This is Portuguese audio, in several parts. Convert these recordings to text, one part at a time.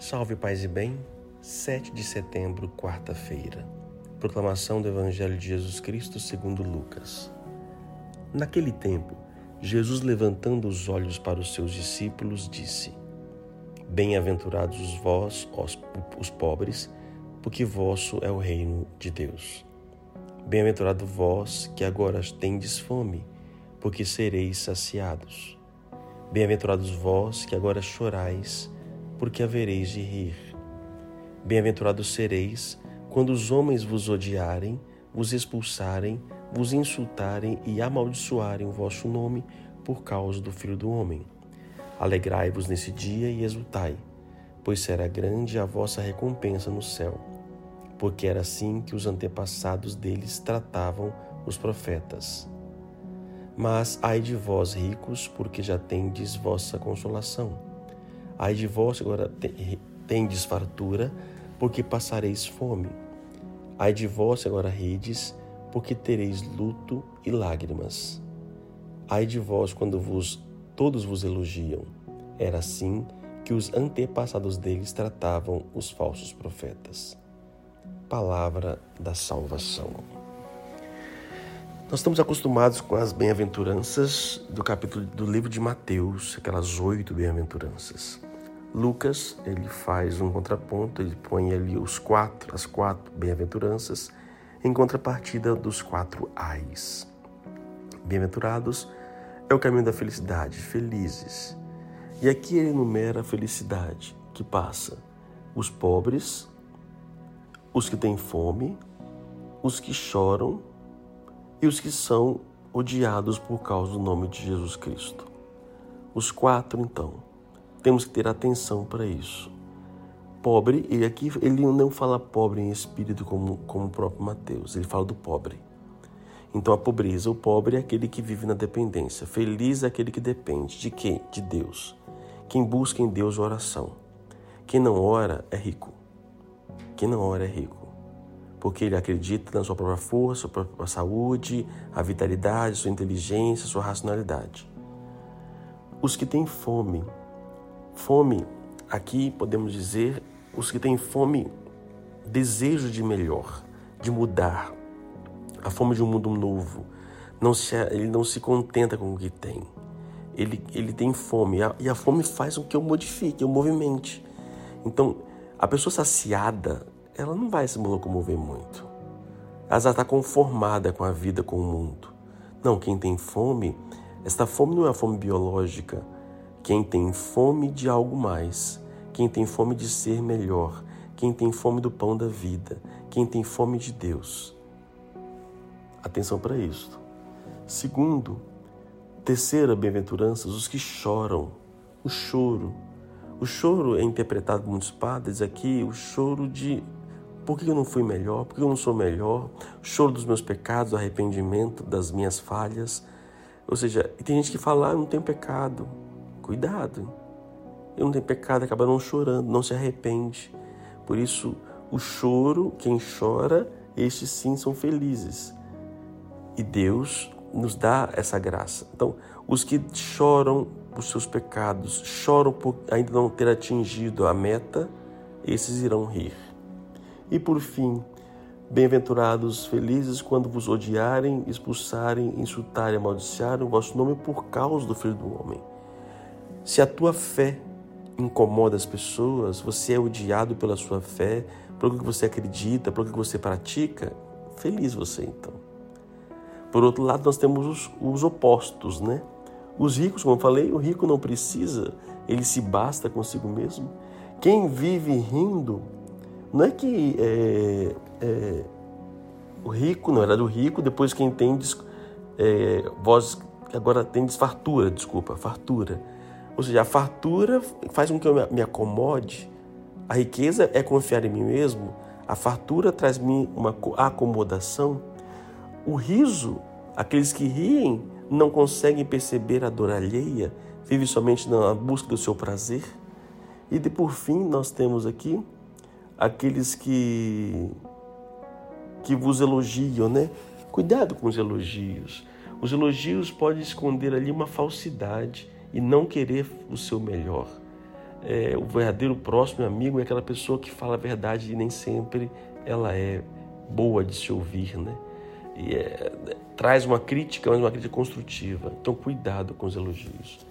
Salve paz e bem, 7 de setembro, quarta-feira. Proclamação do Evangelho de Jesus Cristo segundo Lucas. Naquele tempo, Jesus levantando os olhos para os seus discípulos, disse: Bem-aventurados vós, os pobres, porque vosso é o reino de Deus. Bem-aventurado vós que agora tendes fome, porque sereis saciados. Bem-aventurados vós que agora chorais, porque havereis de rir. Bem-aventurados sereis quando os homens vos odiarem, vos expulsarem, vos insultarem e amaldiçoarem o vosso nome por causa do Filho do Homem. Alegrai-vos nesse dia e exultai, pois será grande a vossa recompensa no céu, porque era assim que os antepassados deles tratavam os profetas. Mas ai de vós, ricos, porque já tendes vossa consolação. Ai de vós, agora tendes fartura, porque passareis fome. Ai de vós, agora rides, porque tereis luto e lágrimas. Ai de vós, quando vos todos vos elogiam. Era assim que os antepassados deles tratavam os falsos profetas. Palavra da salvação. Nós estamos acostumados com as bem-aventuranças do capítulo do livro de Mateus, aquelas oito bem-aventuranças. Lucas ele faz um contraponto, ele põe ali os quatro, as quatro bem-aventuranças em contrapartida dos quatro ais. Bem-aventurados é o caminho da felicidade, felizes. E aqui ele enumera a felicidade que passa os pobres, os que têm fome, os que choram e os que são odiados por causa do nome de Jesus Cristo. Os quatro, então, temos que ter atenção para isso. Pobre, e aqui ele não fala pobre em espírito como, como o próprio Mateus, ele fala do pobre. Então a pobreza, o pobre é aquele que vive na dependência. Feliz é aquele que depende de quem? De Deus. Quem busca em Deus oração. Quem não ora é rico. Quem não ora é rico porque ele acredita na sua própria força, sua própria saúde, a vitalidade, sua inteligência, sua racionalidade. Os que têm fome, fome, aqui podemos dizer, os que têm fome, desejo de melhor, de mudar, a fome de um mundo novo. Não se, ele não se contenta com o que tem. Ele, ele tem fome e a fome faz com que eu modifique, eu movimente. Então, a pessoa saciada, ela não vai se locomover muito. Ela já está conformada com a vida, com o mundo. Não, quem tem fome, esta fome não é a fome biológica. Quem tem fome de algo mais, quem tem fome de ser melhor, quem tem fome do pão da vida, quem tem fome de Deus. Atenção para isto. Segundo, terceira bem-aventurança, os que choram. O choro. O choro é interpretado por muitos padres aqui, o choro de por que eu não fui melhor? Por que eu não sou melhor? Choro dos meus pecados, arrependimento das minhas falhas. Ou seja, tem gente que fala, ah, não tenho pecado. Cuidado. Eu não tenho pecado, acaba não chorando, não se arrepende. Por isso, o choro, quem chora, estes sim são felizes. E Deus nos dá essa graça. Então, os que choram por seus pecados, choram por ainda não ter atingido a meta, esses irão rir. E por fim, bem-aventurados, felizes quando vos odiarem, expulsarem, insultarem, amaldiçoarem o vosso nome por causa do Filho do Homem. Se a tua fé incomoda as pessoas, você é odiado pela sua fé, pelo que você acredita, pelo que você pratica, feliz você então. Por outro lado, nós temos os, os opostos, né? Os ricos, como eu falei, o rico não precisa, ele se basta consigo mesmo. Quem vive rindo não é que é, é, o rico, não era do rico, depois quem tem é, vós agora tem fartura, desculpa, fartura. Ou seja, a fartura faz com que eu me acomode. A riqueza é confiar em mim mesmo. A fartura traz-me uma acomodação. O riso, aqueles que riem, não conseguem perceber a dor alheia, vivem somente na busca do seu prazer. E de, por fim, nós temos aqui aqueles que que vos elogiam, né? Cuidado com os elogios. Os elogios podem esconder ali uma falsidade e não querer o seu melhor. é, o verdadeiro próximo amigo é aquela pessoa que fala a verdade e nem sempre ela é boa de se ouvir, né? E é, traz uma crítica, mas uma crítica construtiva. Então, cuidado com os elogios.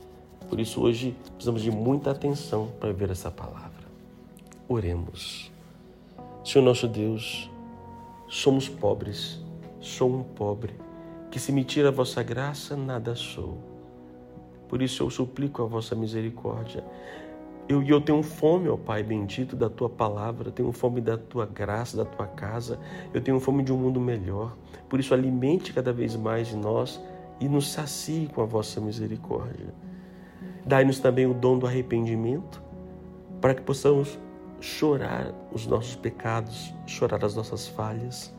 Por isso, hoje, precisamos de muita atenção para ver essa palavra. Oremos. Senhor nosso Deus, somos pobres, sou um pobre, que se me tira a vossa graça, nada sou. Por isso eu suplico a vossa misericórdia. Eu, eu tenho fome, ó Pai bendito, da tua palavra, tenho fome da tua graça, da tua casa, eu tenho fome de um mundo melhor. Por isso, alimente cada vez mais nós e nos sacie com a vossa misericórdia. Dai-nos também o dom do arrependimento, para que possamos chorar os nossos pecados, chorar as nossas falhas.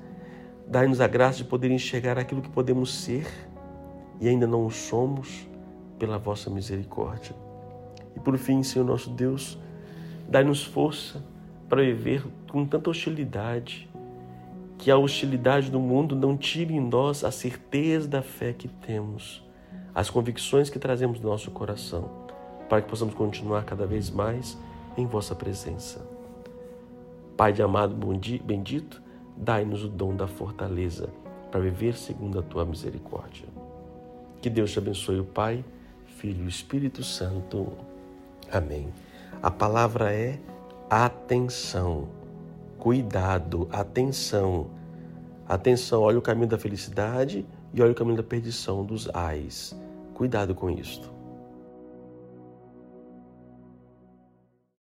Dai-nos a graça de poder enxergar aquilo que podemos ser e ainda não o somos, pela vossa misericórdia. E por fim, Senhor nosso Deus, dai-nos força para viver com tanta hostilidade, que a hostilidade do mundo não tire em nós a certeza da fé que temos, as convicções que trazemos no nosso coração, para que possamos continuar cada vez mais em vossa presença. Pai de amado bendito, dai-nos o dom da fortaleza para viver segundo a tua misericórdia. Que Deus te abençoe, o Pai, Filho e Espírito Santo. Amém. A palavra é atenção, cuidado, atenção. Atenção, olha o caminho da felicidade e olha o caminho da perdição dos ais. Cuidado com isto.